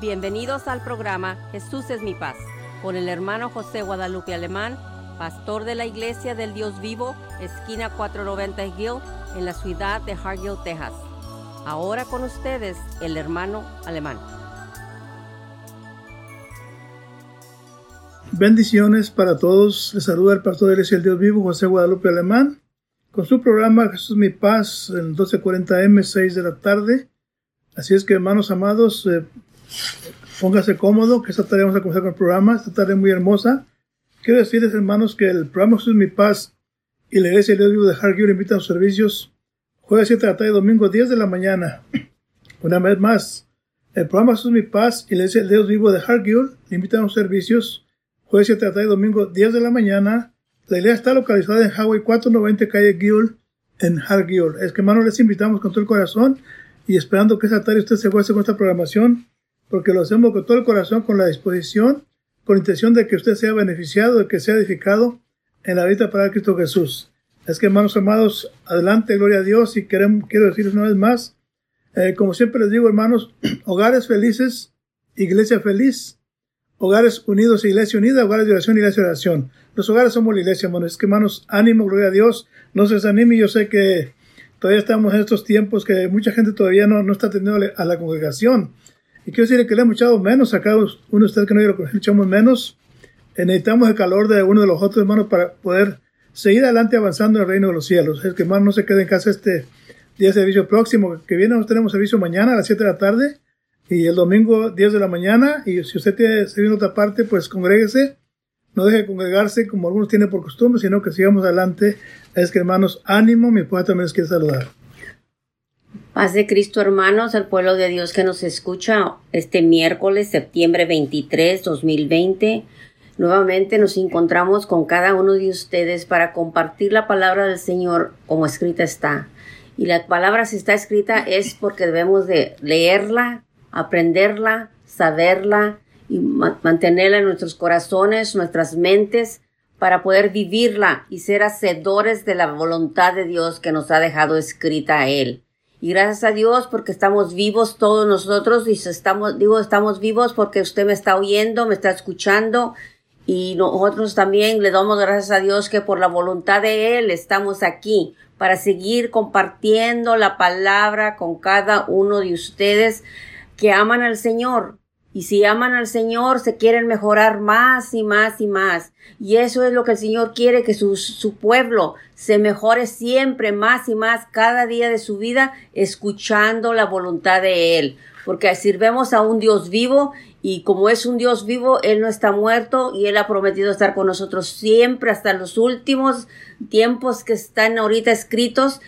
Bienvenidos al programa Jesús es mi paz con el hermano José Guadalupe Alemán, pastor de la Iglesia del Dios Vivo, esquina 490 Hill, en la ciudad de Hargill, Texas. Ahora con ustedes el hermano Alemán. Bendiciones para todos. Les saluda el pastor de la Iglesia del Dios Vivo, José Guadalupe Alemán, con su programa Jesús es mi paz, en 1240M, 6 de la tarde. Así es que, hermanos amados, eh, Póngase cómodo, que esta tarde vamos a comenzar con el programa, esta tarde muy hermosa. Quiero decirles, hermanos, que el programa Jesús Mi Paz y la Iglesia de Dios Vivo de Hargill invitan a los servicios jueves 7 de la tarde, domingo 10 de la mañana. Una vez más, el programa Jesús Mi Paz y la Iglesia de Dios Vivo de Hargill invitan a los servicios jueves 7 de la tarde, domingo 10 de la mañana. La iglesia está localizada en Highway 490, calle Gill, en Hargill. Es que, hermanos, les invitamos con todo el corazón y esperando que esta tarde usted se goce con esta programación porque lo hacemos con todo el corazón, con la disposición, con la intención de que usted sea beneficiado, de que sea edificado en la vida para Cristo Jesús. Es que, hermanos amados, adelante, gloria a Dios, y quiero decirles una vez más, eh, como siempre les digo, hermanos, hogares felices, iglesia feliz, hogares unidos, iglesia unida, hogares de oración, iglesia de oración. Los hogares somos la iglesia, hermanos. Es que, hermanos, ánimo, gloria a Dios, no se desanime, yo sé que todavía estamos en estos tiempos que mucha gente todavía no, no está atendiendo a la congregación. Y quiero decirle que le hemos echado menos acá, uno de ustedes que no lo echamos menos. Eh, necesitamos el calor de uno de los otros hermanos para poder seguir adelante avanzando en el reino de los cielos. Es que hermano no se quede en casa este día de servicio próximo, que viene tenemos servicio mañana a las 7 de la tarde y el domingo 10 de la mañana. Y si usted tiene servicio en otra parte, pues congréguese. No deje de congregarse como algunos tienen por costumbre, sino que sigamos adelante. Es que hermanos, ánimo, mi esposa también les quiere saludar. Paz de Cristo, hermanos, al pueblo de Dios que nos escucha este miércoles, septiembre 23, 2020. Nuevamente nos encontramos con cada uno de ustedes para compartir la palabra del Señor como escrita está. Y la palabra si está escrita es porque debemos de leerla, aprenderla, saberla y mantenerla en nuestros corazones, nuestras mentes, para poder vivirla y ser hacedores de la voluntad de Dios que nos ha dejado escrita a Él. Y gracias a Dios porque estamos vivos todos nosotros y estamos, digo, estamos vivos porque usted me está oyendo, me está escuchando y nosotros también le damos gracias a Dios que por la voluntad de Él estamos aquí para seguir compartiendo la palabra con cada uno de ustedes que aman al Señor. Y si aman al Señor, se quieren mejorar más y más y más. Y eso es lo que el Señor quiere, que su, su pueblo se mejore siempre más y más cada día de su vida, escuchando la voluntad de Él. Porque sirvemos a un Dios vivo y como es un Dios vivo, Él no está muerto y Él ha prometido estar con nosotros siempre hasta los últimos tiempos que están ahorita escritos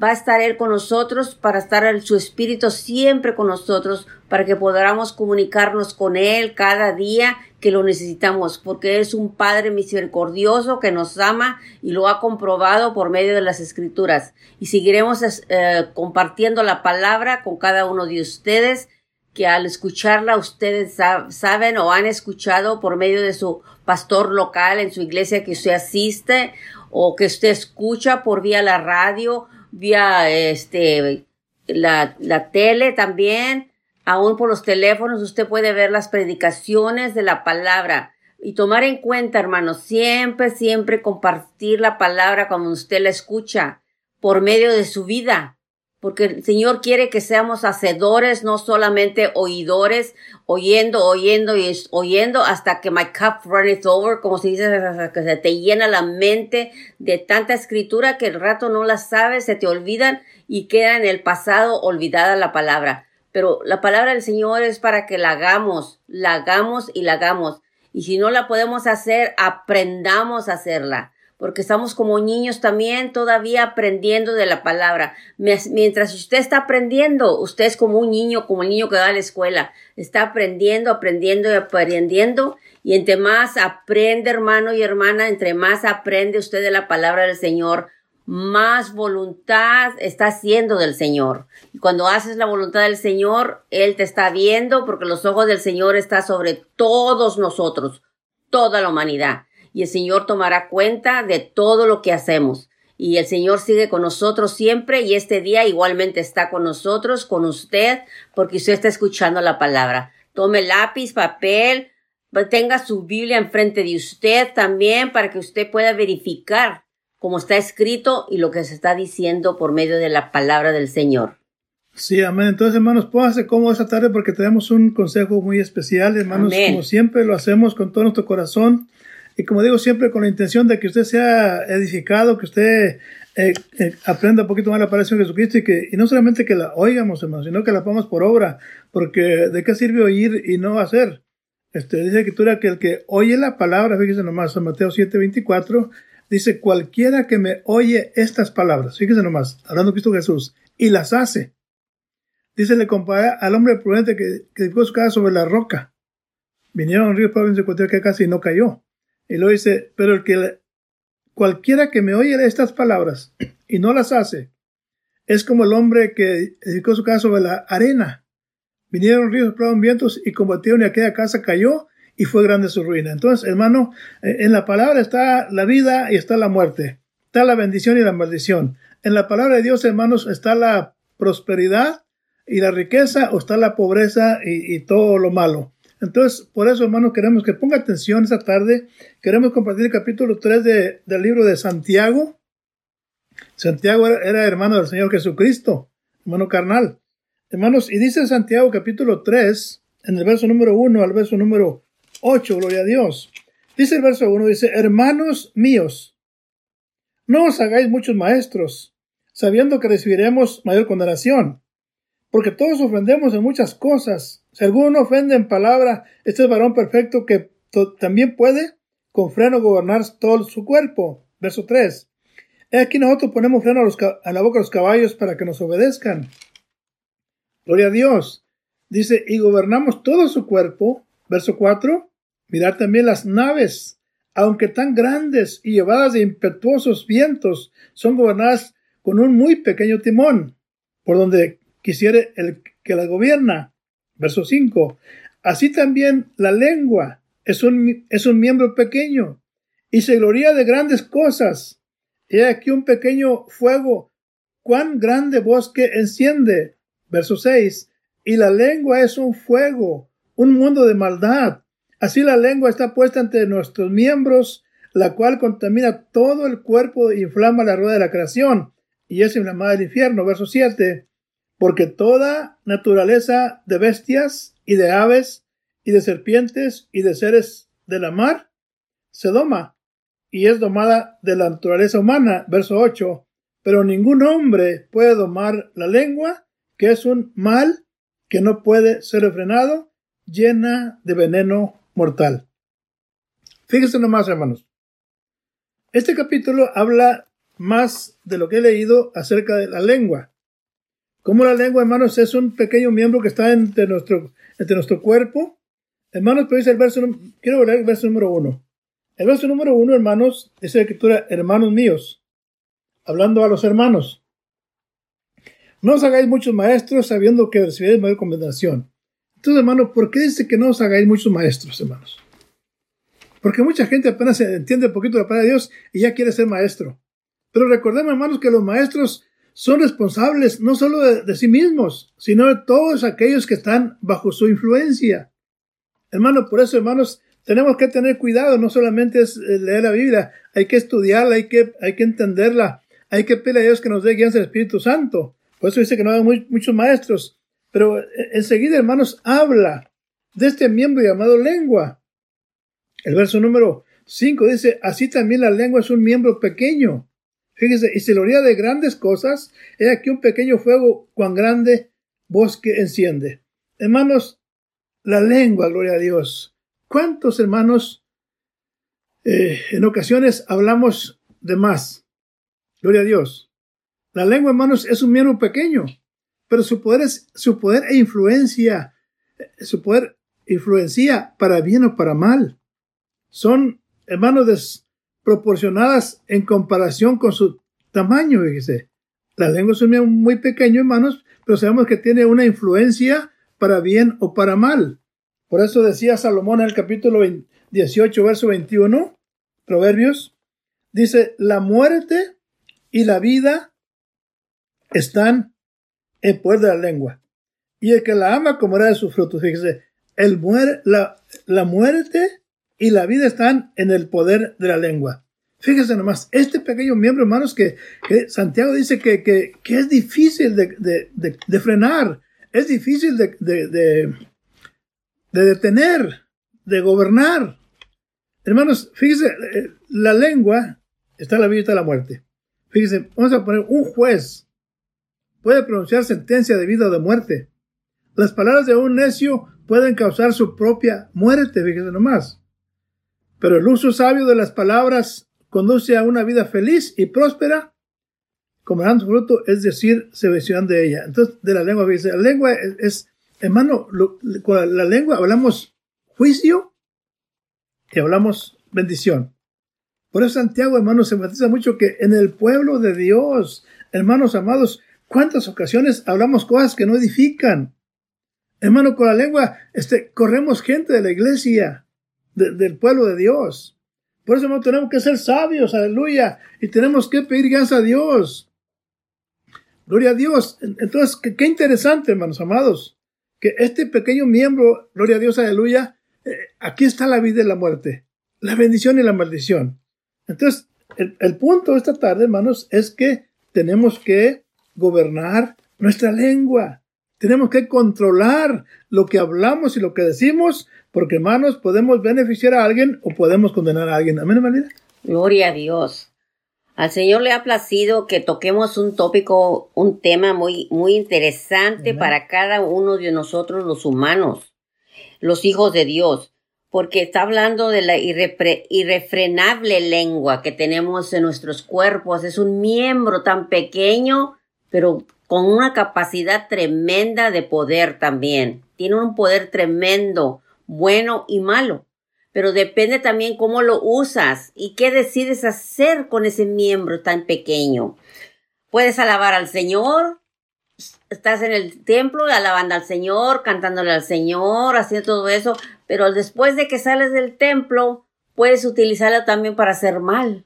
va a estar Él con nosotros, para estar su Espíritu siempre con nosotros, para que podamos comunicarnos con Él cada día que lo necesitamos, porque es un Padre misericordioso que nos ama y lo ha comprobado por medio de las Escrituras. Y seguiremos eh, compartiendo la palabra con cada uno de ustedes, que al escucharla ustedes saben o han escuchado por medio de su pastor local en su iglesia que usted asiste o que usted escucha por vía la radio vía este, la, la tele también, aún por los teléfonos, usted puede ver las predicaciones de la palabra. Y tomar en cuenta, hermanos, siempre, siempre compartir la palabra cuando usted la escucha por medio de su vida porque el Señor quiere que seamos hacedores, no solamente oidores, oyendo, oyendo y oyendo hasta que my cup runneth over, como se dice, que se te llena la mente de tanta escritura que el rato no la sabes, se te olvidan y queda en el pasado olvidada la palabra. Pero la palabra del Señor es para que la hagamos, la hagamos y la hagamos. Y si no la podemos hacer, aprendamos a hacerla porque estamos como niños también todavía aprendiendo de la palabra. Mientras usted está aprendiendo, usted es como un niño, como el niño que va a la escuela, está aprendiendo, aprendiendo y aprendiendo. Y entre más aprende, hermano y hermana, entre más aprende usted de la palabra del Señor, más voluntad está haciendo del Señor. Y cuando haces la voluntad del Señor, Él te está viendo porque los ojos del Señor están sobre todos nosotros, toda la humanidad y el Señor tomará cuenta de todo lo que hacemos. Y el Señor sigue con nosotros siempre y este día igualmente está con nosotros, con usted, porque usted está escuchando la palabra. tome lápiz, papel, tenga su Biblia enfrente de usted también para que usted pueda verificar cómo está escrito y lo que se está diciendo por medio de la palabra del Señor. Sí, amén. Entonces, hermanos, pónganse cómodo esta tarde porque tenemos un consejo muy especial, hermanos. Como siempre lo hacemos con todo nuestro corazón y como digo siempre con la intención de que usted sea edificado, que usted eh, eh, aprenda un poquito más la palabra de Jesucristo y que y no solamente que la oigamos, hermanos, sino que la pongamos por obra, porque de qué sirve oír y no hacer. Este, dice la escritura que el que oye la palabra, fíjese nomás, San Mateo 7:24, dice cualquiera que me oye estas palabras, fíjese nomás, hablando Cristo Jesús, y las hace Dice, le compara al hombre prudente que, que su casa sobre la roca. Vinieron ríos para se encontró que casi no cayó. Y luego dice, pero el que cualquiera que me oye estas palabras y no las hace, es como el hombre que edificó su casa sobre la arena. Vinieron ríos, soplaron vientos y combatieron y aquella casa cayó y fue grande su ruina. Entonces, hermano, eh, en la palabra está la vida y está la muerte. Está la bendición y la maldición. En la palabra de Dios, hermanos, está la prosperidad y la riqueza o está la pobreza y, todo lo malo. Entonces, por eso, hermanos, queremos que ponga atención esta tarde. Queremos compartir el capítulo 3 del libro de Santiago. Santiago era, hermano del Señor Jesucristo, hermano carnal. Hermanos, y dice Santiago capítulo 3, en el verso número 1 al verso número 8, gloria a Dios. Dice el verso 1, dice, hermanos míos, no os hagáis muchos maestros, sabiendo que recibiremos mayor condenación porque todos ofendemos en muchas cosas. Si alguno ofende en palabra, este es varón perfecto que también puede con freno gobernar todo su cuerpo. Verso 3. He aquí nosotros ponemos freno a, la boca de los caballos para que nos obedezcan. Gloria a Dios. Dice, y gobernamos todo su cuerpo. Verso 4. Mirad también las naves, aunque tan grandes y llevadas de impetuosos vientos, son gobernadas con un muy pequeño timón, por donde quisiere el que la gobierna. Verso 5. Así también la lengua es un, es un miembro pequeño y se gloria de grandes cosas. He aquí un pequeño fuego, cuán grande bosque enciende. Verso 6. Y la lengua es un fuego, un mundo de maldad. Así la lengua está puesta entre nuestros miembros, la cual contamina todo el cuerpo e inflama la rueda de la creación, y es inflamada del infierno. Verso 7 porque toda naturaleza de bestias y de aves y de serpientes y de seres de la mar se doma y es domada de la naturaleza humana. Verso 8. Pero ningún hombre puede domar la lengua, que es un mal que no puede ser refrenado, llena de veneno mortal. Fíjense nomás, hermanos. Este capítulo habla más de lo que he leído acerca de la lengua. Como la lengua, hermanos, es un pequeño miembro que está entre nuestro, entre nuestro cuerpo. Hermanos, pero dice el verso, quiero leer el verso número uno. El verso número uno, hermanos, es la escritura, hermanos míos, hablando a los hermanos. No os hagáis muchos maestros sabiendo que recibiréis mayor condenación. Entonces, hermanos, ¿por qué dice que no os hagáis muchos maestros, hermanos? Porque mucha gente apenas entiende un poquito la palabra de Dios y ya quiere ser maestro. Pero recordemos, hermanos, que los maestros son responsables no solo de, sí mismos, sino de todos aquellos que están bajo su influencia. Hermano, por eso, hermanos, tenemos que tener cuidado, no solamente es eh, leer la Biblia, hay que estudiarla, hay que, hay que entenderla, hay que pedir a Dios que nos dé guianza del Espíritu Santo. Por eso dice que no hay muchos maestros. Pero eh, enseguida, hermanos, habla de este miembro llamado lengua. El verso número 5 dice, así también la lengua es un miembro pequeño Fíjese, y se lo haría de grandes cosas, he aquí un pequeño fuego, cuán grande bosque enciende. Hermanos, la lengua, gloria a Dios. ¿Cuántos hermanos eh, en ocasiones hablamos de más? Gloria a Dios. La lengua, hermanos, es un miembro pequeño, pero su poder es su poder e influencia, eh, su poder influencia para bien o para mal. Son, hermanos, proporcionadas en comparación con su tamaño, fíjese. La lengua es un muy pequeño, hermanos, pero sabemos que tiene una influencia para bien o para mal. Por eso decía Salomón en el capítulo 18, verso 21, Proverbios, dice, la muerte y la vida están en poder de la lengua. Y el que la ama comerá de sus frutos. Fíjese, el muere, la, la muerte y la vida están en el poder de la lengua. Fíjense nomás, este pequeño miembro, hermanos, que, Santiago dice que, que, es difícil de, de, frenar, es difícil de, de, detener, de gobernar. Hermanos, fíjense, eh, la lengua está la vida y está la muerte. Fíjense, vamos a poner un juez puede pronunciar sentencia de vida o de muerte. Las palabras de un necio pueden causar su propia muerte, fíjense nomás. Pero el uso sabio de las palabras conduce a una vida feliz y próspera, como dan su fruto, es decir, se mencionan de ella. Entonces, de la lengua, fíjense, la lengua es, hermano, con la lengua hablamos juicio y hablamos bendición. Por eso Santiago, hermanos, se enfatiza mucho que en el pueblo de Dios, hermanos amados, ¿cuántas ocasiones hablamos cosas que no edifican? Hermano, con la lengua este, corremos gente de la iglesia, del pueblo de Dios. Por eso no tenemos que ser sabios, aleluya, y tenemos que pedir gracias a Dios. Gloria a Dios. Entonces, qué, qué, interesante, hermanos amados, que este pequeño miembro, gloria a Dios, aleluya, eh, aquí está la vida y la muerte, la bendición y la maldición. Entonces, el, punto de esta tarde, hermanos, es que tenemos que gobernar nuestra lengua. Tenemos que controlar lo que hablamos y lo que decimos, porque hermanos, podemos beneficiar a alguien o podemos condenar a alguien. Amén, hermanita. Gloria a Dios. Al Señor le ha placido que toquemos un tópico, un tema muy, muy interesante para cada uno de nosotros los humanos, los hijos de Dios porque está hablando de la irrefrenable lengua que tenemos en nuestros cuerpos. Es un miembro tan pequeño, pero con una capacidad tremenda de poder también. Tiene un poder tremendo, bueno y malo. Pero depende también cómo lo usas y qué decides hacer con ese miembro tan pequeño. Puedes alabar al Señor, estás en el templo alabando al Señor, cantándole al Señor, haciendo todo eso, pero después de que sales del templo, puedes utilizarlo también para hacer mal,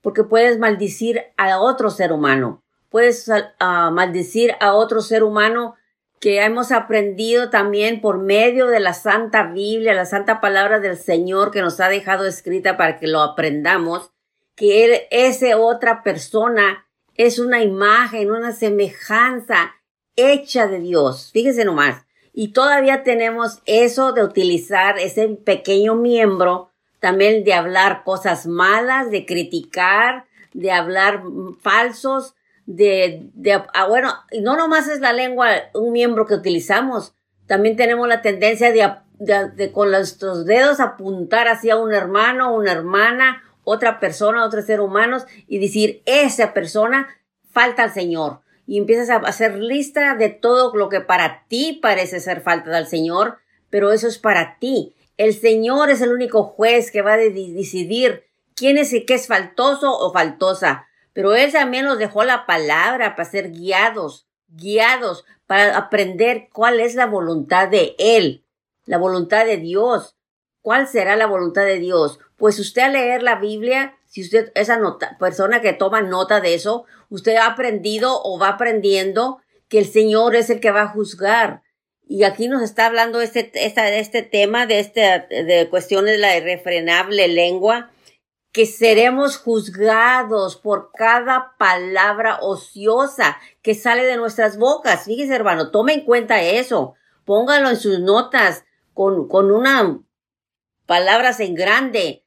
porque puedes maldecir a otro ser humano, puedes ah, maldecir a otro ser humano que hemos aprendido también por medio de la Santa Biblia, la Santa Palabra del Señor que nos ha dejado escrita para que lo aprendamos, que él, esa otra persona es una imagen, una semejanza hecha de Dios. Fíjese nomás. Y todavía tenemos eso de utilizar ese pequeño miembro también de hablar cosas malas, de criticar, de hablar falsos, de, de ah, bueno, no nomás es la lengua un miembro que utilizamos, también tenemos la tendencia de, de, de con nuestros dedos apuntar hacia un hermano, una hermana, otra persona, otro ser humano y decir, esa persona falta al Señor y empiezas a hacer lista de todo lo que para ti parece ser falta del Señor, pero eso es para ti. El Señor es el único juez que va a decidir quién es y qué es faltoso o faltosa. Pero Él también nos dejó la palabra para ser guiados, guiados, para aprender cuál es la voluntad de Él, la voluntad de Dios. ¿Cuál será la voluntad de Dios? Pues usted al leer la Biblia si usted, esa nota, persona que toma nota de eso, usted ha aprendido o va aprendiendo que el Señor es el que va a juzgar. Y aquí nos está hablando este, esta, este tema de, este, de cuestiones de la irrefrenable lengua, que seremos juzgados por cada palabra ociosa que sale de nuestras bocas. Fíjese, hermano, tome en cuenta eso. Póngalo en sus notas con, con una palabras en grande.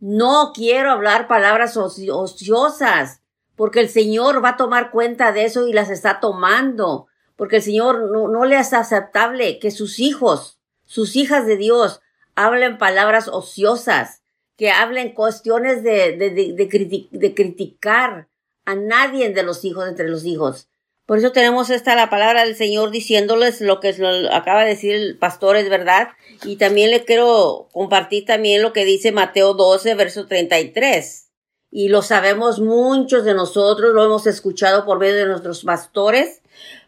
No quiero hablar palabras ociosas, porque el Señor va a tomar cuenta de eso y las está tomando, porque el Señor no, no le es aceptable que sus hijos, sus hijas de Dios, hablen palabras ociosas, que hablen cuestiones de, de, de, criticar a nadie de los hijos entre los hijos. Por eso tenemos esta la palabra del Señor diciéndoles lo que acaba de decir el pastor, es verdad. Y también le quiero compartir también lo que dice Mateo 12, verso 33. Y lo sabemos muchos de nosotros, lo hemos escuchado por medio de nuestros pastores,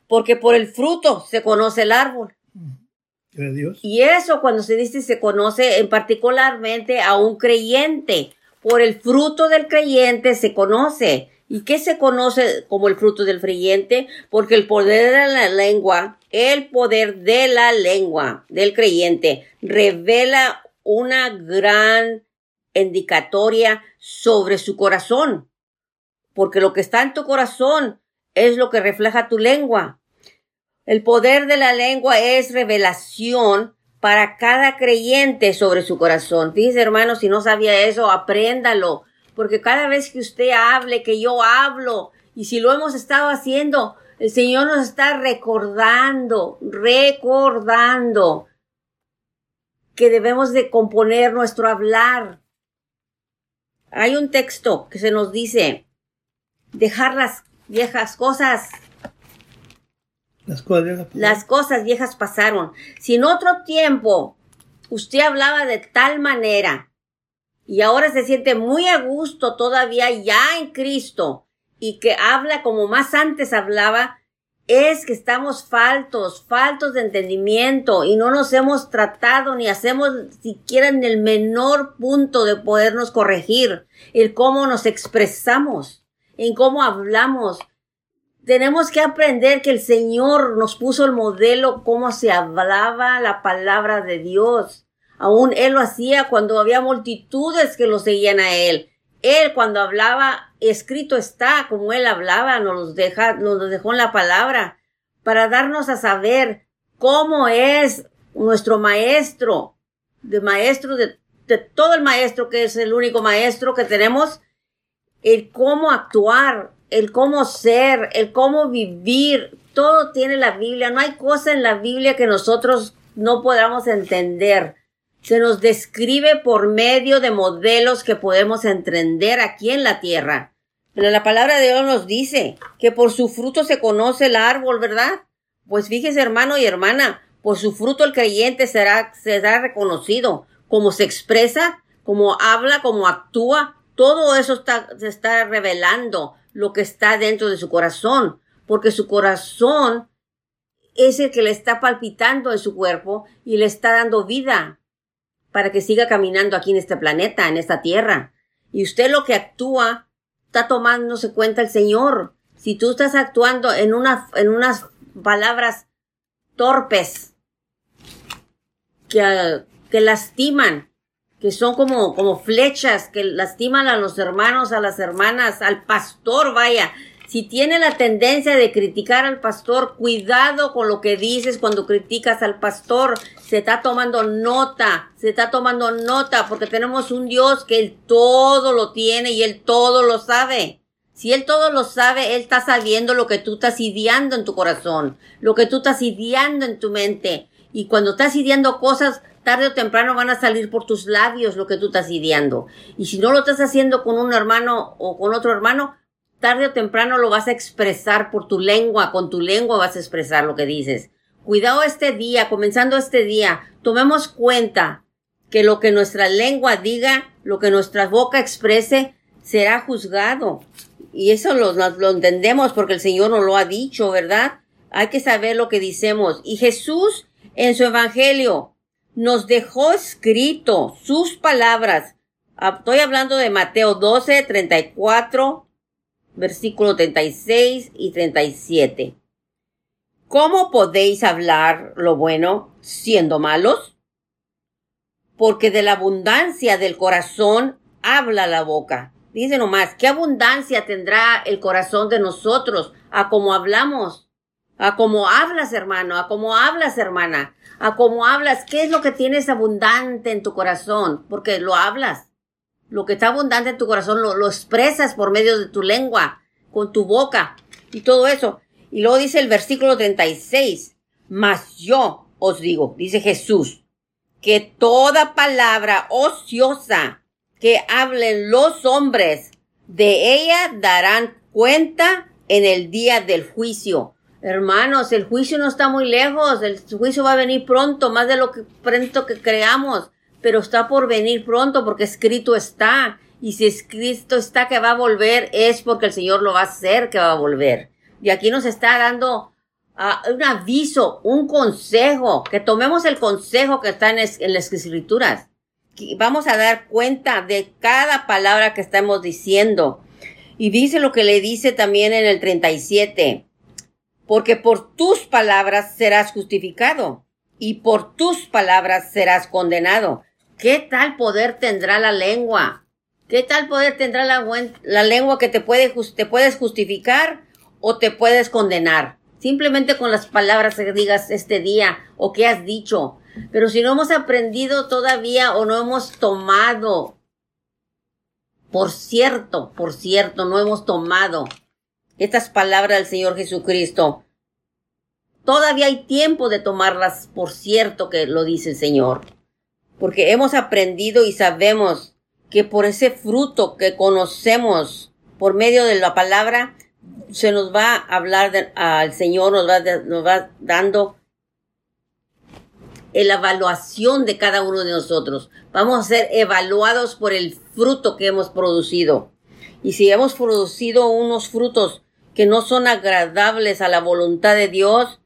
porque por el fruto se conoce el árbol. Y eso cuando se dice se conoce en particularmente a un creyente. Por el fruto del creyente se conoce. ¿Y qué se conoce como el fruto del creyente? Porque el poder de la lengua El poder de la lengua del creyente revela una gran indicatoria sobre su corazón, porque lo que está en tu corazón es lo que refleja tu lengua. El poder de la lengua es revelación para cada creyente sobre su corazón. Fíjese, hermano, si no sabía eso, apréndalo, porque cada vez que usted hable, que yo hablo, y si lo hemos estado haciendo, el Señor nos está recordando, recordando que debemos de componer nuestro hablar. Hay un texto que se nos dice, dejar las viejas cosas las cosas viejas pasaron. Si en otro tiempo usted hablaba de tal manera y ahora se siente muy a gusto todavía ya en Cristo y que habla como más antes hablaba, es que estamos faltos, faltos de entendimiento y no nos hemos tratado ni hacemos siquiera en el menor punto de podernos corregir el cómo nos expresamos, en cómo hablamos, tenemos que aprender que el Señor nos puso el modelo cómo se hablaba la palabra de Dios. Aún Él lo hacía cuando había multitudes que lo seguían a Él. Él cuando hablaba, escrito está, como Él hablaba, nos, deja, nos dejó en la palabra, para darnos a saber cómo es nuestro maestro, de maestro, de, de todo el maestro que es el único maestro que tenemos, el cómo actuar, el cómo ser, el cómo vivir, todo tiene la Biblia. No hay cosa en la Biblia que nosotros no podamos entender. Se nos describe por medio de modelos que podemos entender aquí en la tierra. Pero la palabra de Dios nos dice que por su fruto se conoce el árbol, ¿verdad? Pues fíjese, hermano y hermana, por su fruto el creyente será, será reconocido. Como se expresa, como habla, como actúa, todo eso está, se está revelando lo que está dentro de su corazón, porque su corazón es el que le está palpitando en su cuerpo y le está dando vida para que siga caminando aquí en este planeta, en esta tierra. Y usted lo que actúa está tomándose cuenta el Señor. Si tú estás actuando en, en unas palabras torpes que, que lastiman, que son como, como flechas que lastiman a los hermanos, a las hermanas, al pastor, vaya. Si tiene la tendencia de criticar al pastor, cuidado con lo que dices cuando criticas al pastor. Se está tomando nota, se está tomando nota, porque tenemos un Dios que él todo lo tiene y él todo lo sabe. Si él todo lo sabe, él está sabiendo lo que tú estás ideando en tu corazón, lo que tú estás ideando en tu mente. Y cuando estás ideando cosas, tarde o temprano van a salir por tus labios lo que tú estás ideando. Y si no lo estás haciendo con un hermano o con otro hermano, tarde o temprano lo vas a expresar por tu lengua, con tu lengua vas a expresar lo que dices. Cuidado este día, comenzando este día, tomemos cuenta que lo que nuestra lengua diga, lo que nuestra boca exprese, será juzgado. Y eso lo, lo entendemos porque el Señor nos lo ha dicho, ¿verdad? Hay que saber lo que decimos. Y Jesús en su Evangelio nos dejó escrito sus palabras. Ah, estoy hablando de Mateo 12, 34, versículo 36 y 37. ¿Cómo podéis hablar lo bueno siendo malos? Porque de la abundancia del corazón habla la boca. Dice nomás, ¿qué abundancia tendrá el corazón de nosotros a cómo hablamos? A cómo hablas, hermano, a cómo hablas, hermana a cómo hablas, qué es lo que tienes abundante en tu corazón, porque lo hablas. Lo que está abundante en tu corazón lo, lo expresas por medio de tu lengua, con tu boca y todo eso. Y luego dice el versículo 36, mas yo os digo, dice Jesús, que toda palabra ociosa que hablen los hombres, de ella darán cuenta en el día del juicio. Hermanos, el juicio no está muy lejos, el juicio va a venir pronto, más de lo que pronto que creamos, pero está por venir pronto porque escrito está. Y si escrito está que va a volver, es porque el Señor lo va a hacer que va a volver. Y aquí nos está dando uh, un aviso, un consejo, que tomemos el consejo que está en, en las escrituras. Vamos a dar cuenta de cada palabra que estamos diciendo. Y dice lo que le dice también en el 37 porque por tus palabras serás justificado y por tus palabras serás condenado. ¿Qué tal poder tendrá la lengua? ¿Qué tal poder tendrá la, lengua que te, puede, te puedes justificar o te puedes condenar? Simplemente con las palabras que digas este día o que has dicho. Pero si no hemos aprendido todavía o no hemos tomado, por cierto, por cierto, no hemos tomado estas palabras del Señor Jesucristo, todavía hay tiempo de tomarlas por cierto que lo dice el Señor. Porque hemos aprendido y sabemos que por ese fruto que conocemos por medio de la palabra, se nos va a hablar al Señor, nos va, nos va dando la evaluación de cada uno de nosotros. Vamos a ser evaluados por el fruto que hemos producido. Y si hemos producido unos frutos que no son agradables a la voluntad de Dios,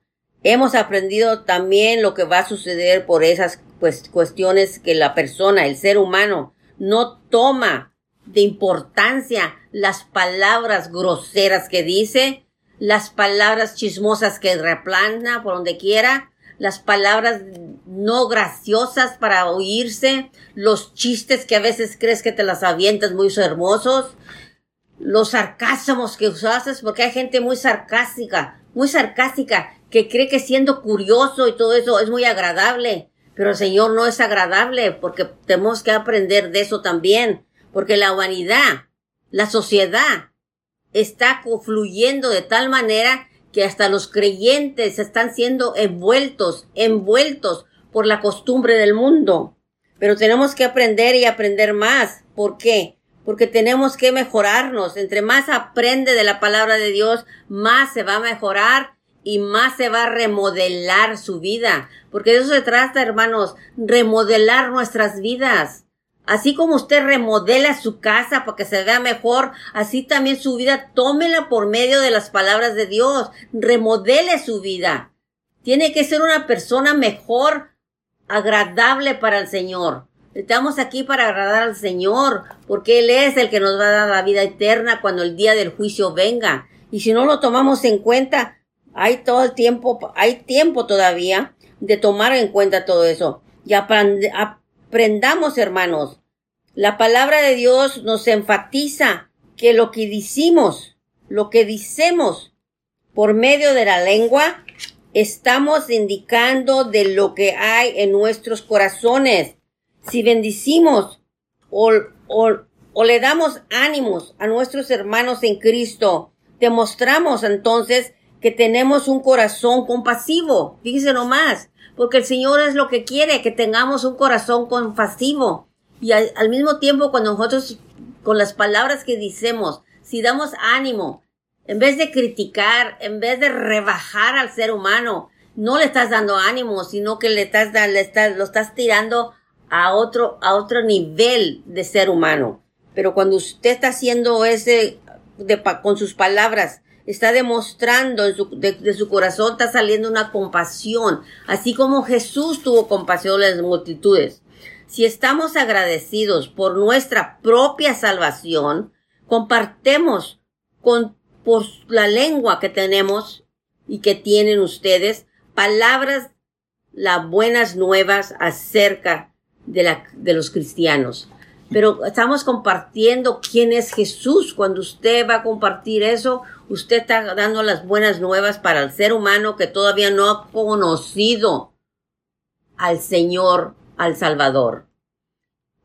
hemos aprendido también lo que va a suceder por esas pues, cuestiones que la persona, el ser humano, no toma de importancia las palabras groseras que dice, las palabras chismosas que replana por donde quiera, las palabras no graciosas para oírse, los chistes que a veces crees que te las avientas muy hermosos, los sarcasmos que usas, porque hay gente muy sarcástica, muy sarcástica, que cree que siendo curioso y todo eso es muy agradable. Pero el Señor no es agradable porque tenemos que aprender de eso también. Porque la humanidad, la sociedad, está confluyendo de tal manera que hasta los creyentes están siendo envueltos, envueltos por la costumbre del mundo. Pero tenemos que aprender y aprender más. ¿Por qué? Porque tenemos que mejorarnos. Entre más aprende de la palabra de Dios, más se va a mejorar y más se va a remodelar su vida. Porque de eso se trata, hermanos, remodelar nuestras vidas. Así como usted remodela su casa para que se vea mejor, así también su vida, tómela por medio de las palabras de Dios. Remodele su vida. Tiene que ser una persona mejor, agradable para el Señor. Estamos aquí para agradar al Señor, porque Él es el que nos va a dar la vida eterna cuando el día del juicio venga. Y si no lo tomamos en cuenta, hay todo el tiempo, hay tiempo todavía de tomar en cuenta todo eso. Y aprendamos, hermanos. La palabra de Dios nos enfatiza que lo que decimos, lo que decimos por medio de la lengua, estamos indicando de lo que hay en nuestros corazones. Si bendicimos o, o le damos ánimos a nuestros hermanos en Cristo, demostramos entonces que tenemos un corazón compasivo. Fíjese nomás, porque el Señor es lo que quiere, que tengamos un corazón compasivo. Y al, al mismo tiempo, cuando nosotros, con las palabras que decimos, si damos ánimo, en vez de criticar, en vez de rebajar al ser humano, no le estás dando ánimo, sino que le estás, le estás, lo estás tirando a otro, a otro nivel de ser humano. Pero cuando usted está haciendo ese, de, con sus palabras, está demostrando de, su corazón, está saliendo una compasión, así como Jesús tuvo compasión de las multitudes. Si estamos agradecidos por nuestra propia salvación, compartemos con, por la lengua que tenemos y que tienen ustedes, palabras, las buenas nuevas acerca de, la, de los cristianos pero estamos compartiendo quién es Jesús. Cuando usted va a compartir eso, usted está dando las buenas nuevas para el ser humano que todavía no ha conocido al Señor, al Salvador.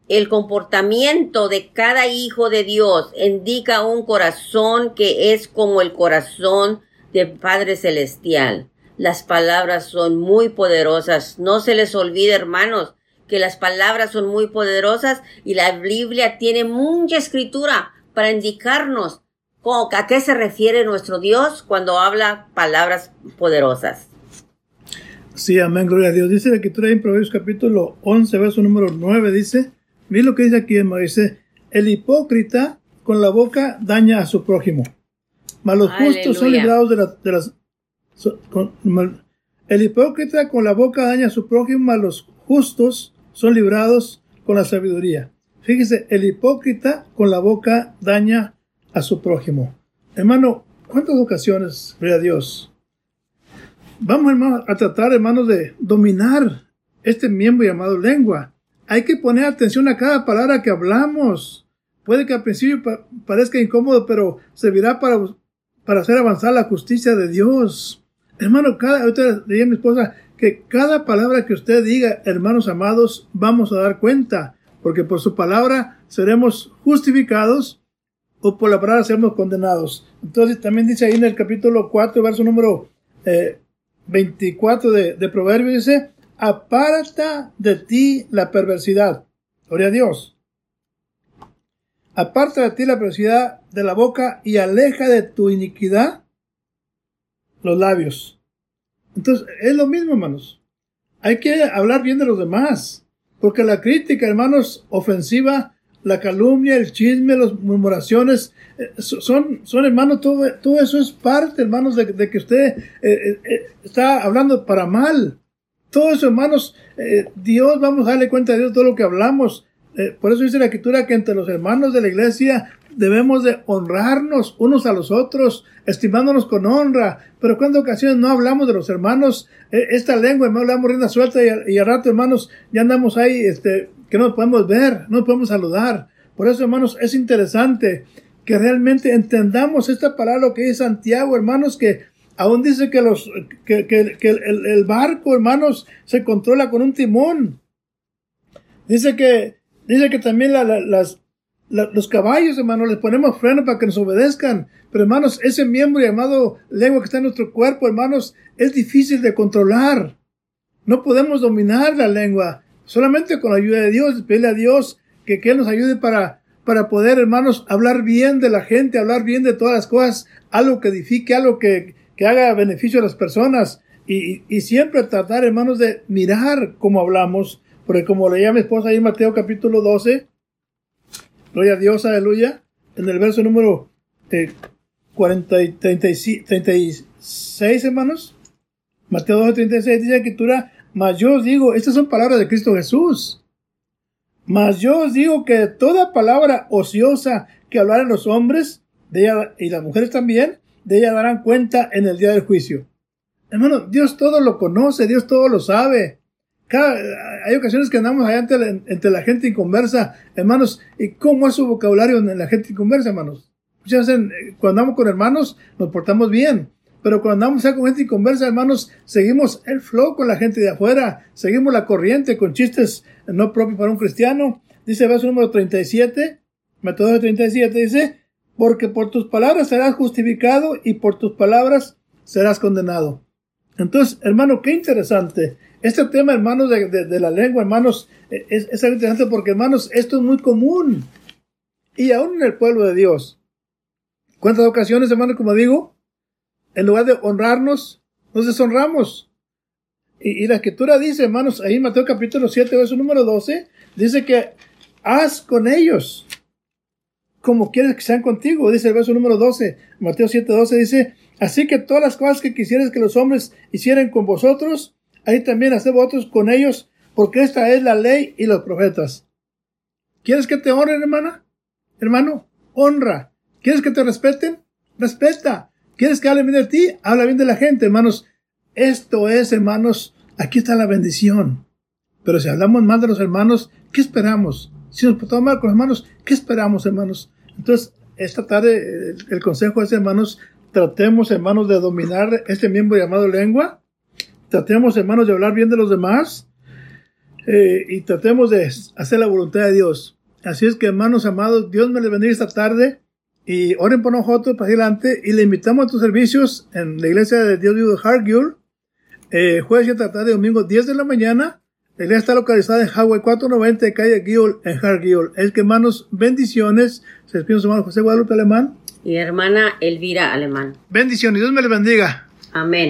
El comportamiento de cada hijo de Dios indica un corazón que es como el corazón del Padre Celestial. Las palabras son muy poderosas. No se les olvide, hermanos, que las palabras son muy poderosas y la Biblia tiene mucha escritura para indicarnos a qué se refiere nuestro Dios cuando habla palabras poderosas. Sí, amén, gloria a Dios. Dice la escritura en Proverbios capítulo 11, verso número 9, dice, mira lo que dice aquí, dice, el hipócrita con la boca daña a su prójimo, mas los justos son librados de, de las... el hipócrita con la boca daña a su prójimo, mas los justos son librados con la sabiduría. Fíjese, el hipócrita con la boca daña a su prójimo. Hermano, ¿cuántas ocasiones, gloria a Dios, vamos hermanos, a tratar, hermanos, de dominar este miembro llamado lengua. Hay que poner atención a cada palabra que hablamos. Puede que al principio parezca incómodo, pero servirá para, para hacer avanzar la justicia de Dios. Hermano, cada, ahorita leí a mi esposa que cada palabra que usted diga, hermanos amados, vamos a dar cuenta, porque por su palabra seremos justificados o por la palabra seremos condenados. Entonces también dice ahí en el capítulo 4, verso número 24 eh, de, de Proverbios, dice, aparta de ti la perversidad. Gloria a Dios. Aparta de ti la perversidad de la boca y aleja de tu iniquidad los labios. Entonces, es lo mismo, hermanos. Hay que hablar bien de los demás. Porque la crítica, hermanos, ofensiva, la calumnia, el chisme, las murmuraciones, eh, son, son hermanos, todo, todo eso es parte, hermanos, de, que usted eh, eh, está hablando para mal. Todo eso, hermanos, Dios, vamos a darle cuenta a Dios todo lo que hablamos. por eso dice la escritura que entre los hermanos de la iglesia debemos de honrarnos unos a los otros, estimándonos con honra. Pero cuando ocasiones no hablamos de los hermanos, esta lengua, no hablamos rienda suelta y, al rato, hermanos, ya andamos ahí, este, que no podemos ver, no podemos saludar. Por eso, hermanos, es interesante que realmente entendamos esta palabra que dice Santiago, hermanos, que aún dice que, los, que, el, barco, hermanos, se controla con un timón. Dice que, dice que también las, los caballos, hermanos, les ponemos freno para que nos obedezcan. Pero, hermanos, ese miembro llamado lengua que está en nuestro cuerpo, hermanos, es difícil de controlar. No podemos dominar la lengua. Solamente con la ayuda de Dios, pedirle a Dios que, que nos ayude para, para poder, hermanos, hablar bien de la gente, hablar bien de todas las cosas, algo que edifique, algo que, que haga beneficio a las personas. Y, y, siempre tratar, hermanos, de mirar cómo hablamos, porque como leía mi esposa ahí en Mateo capítulo 12, gloria a Dios, aleluya, en el verso número eh, 40 y 36, hermanos, Mateo 12, 36 dice que tú mas yo os digo, estas son palabras de Cristo Jesús. Mas yo os digo que toda palabra ociosa que hablaran los hombres, de ella, y las mujeres también, de ella darán cuenta en el día del juicio. Hermano, Dios todo lo conoce, Dios todo lo sabe. Hay ocasiones que andamos allá entre la, gente inconversa, hermanos, ¿y cómo es su vocabulario en la gente inconversa, hermanos? Muchas veces, eh, cuando andamos con hermanos, nos portamos bien. Pero cuando andamos con gente y conversa, hermanos, seguimos el flow con la gente de afuera, seguimos la corriente con chistes no propios para un cristiano. Dice verso número 37, método 37, dice, porque por tus palabras serás justificado y por tus palabras serás condenado. Entonces, hermano, qué interesante. Este tema, hermanos, de, la lengua, hermanos, es, es algo interesante porque, hermanos, esto es muy común. Y aún en el pueblo de Dios. ¿Cuántas ocasiones, hermanos, como digo, en lugar de honrarnos, nos deshonramos. Y, la escritura dice, hermanos, ahí Mateo capítulo 7, verso número 12, dice que haz con ellos como quieres que sean contigo, dice el verso número 12, Mateo 7, 12 dice, así que todas las cosas que quisieras que los hombres hicieran con vosotros, ahí también haced vosotros con ellos, porque esta es la ley y los profetas. ¿Quieres que te honren, hermana? Hermano, honra. ¿Quieres que te respeten? Respeta. ¿Quieres que hable bien de ti? Habla bien de la gente, hermanos. Esto es, hermanos, aquí está la bendición. Pero si hablamos mal de los hermanos, ¿qué esperamos? Si nos portamos mal con los hermanos, ¿qué esperamos, hermanos? Entonces, esta tarde el, consejo es, hermanos, tratemos, hermanos, de dominar este miembro llamado lengua. Tratemos, hermanos, de hablar bien de los demás. Eh, y tratemos de hacer la voluntad de Dios. Así es que, hermanos amados, Dios me les bendiga esta tarde y oren por nosotros para adelante y le invitamos a tus servicios en la iglesia de Dios vivo de Hargill, eh, jueves y tarde, domingo 10 de la mañana. La iglesia está localizada en Highway 490, calle Gill, en Hargill. Es que hermanos, bendiciones. Se despide su hermano José Guadalupe Alemán. Y hermana Elvira Alemán. Bendiciones, Dios me les bendiga. Amén.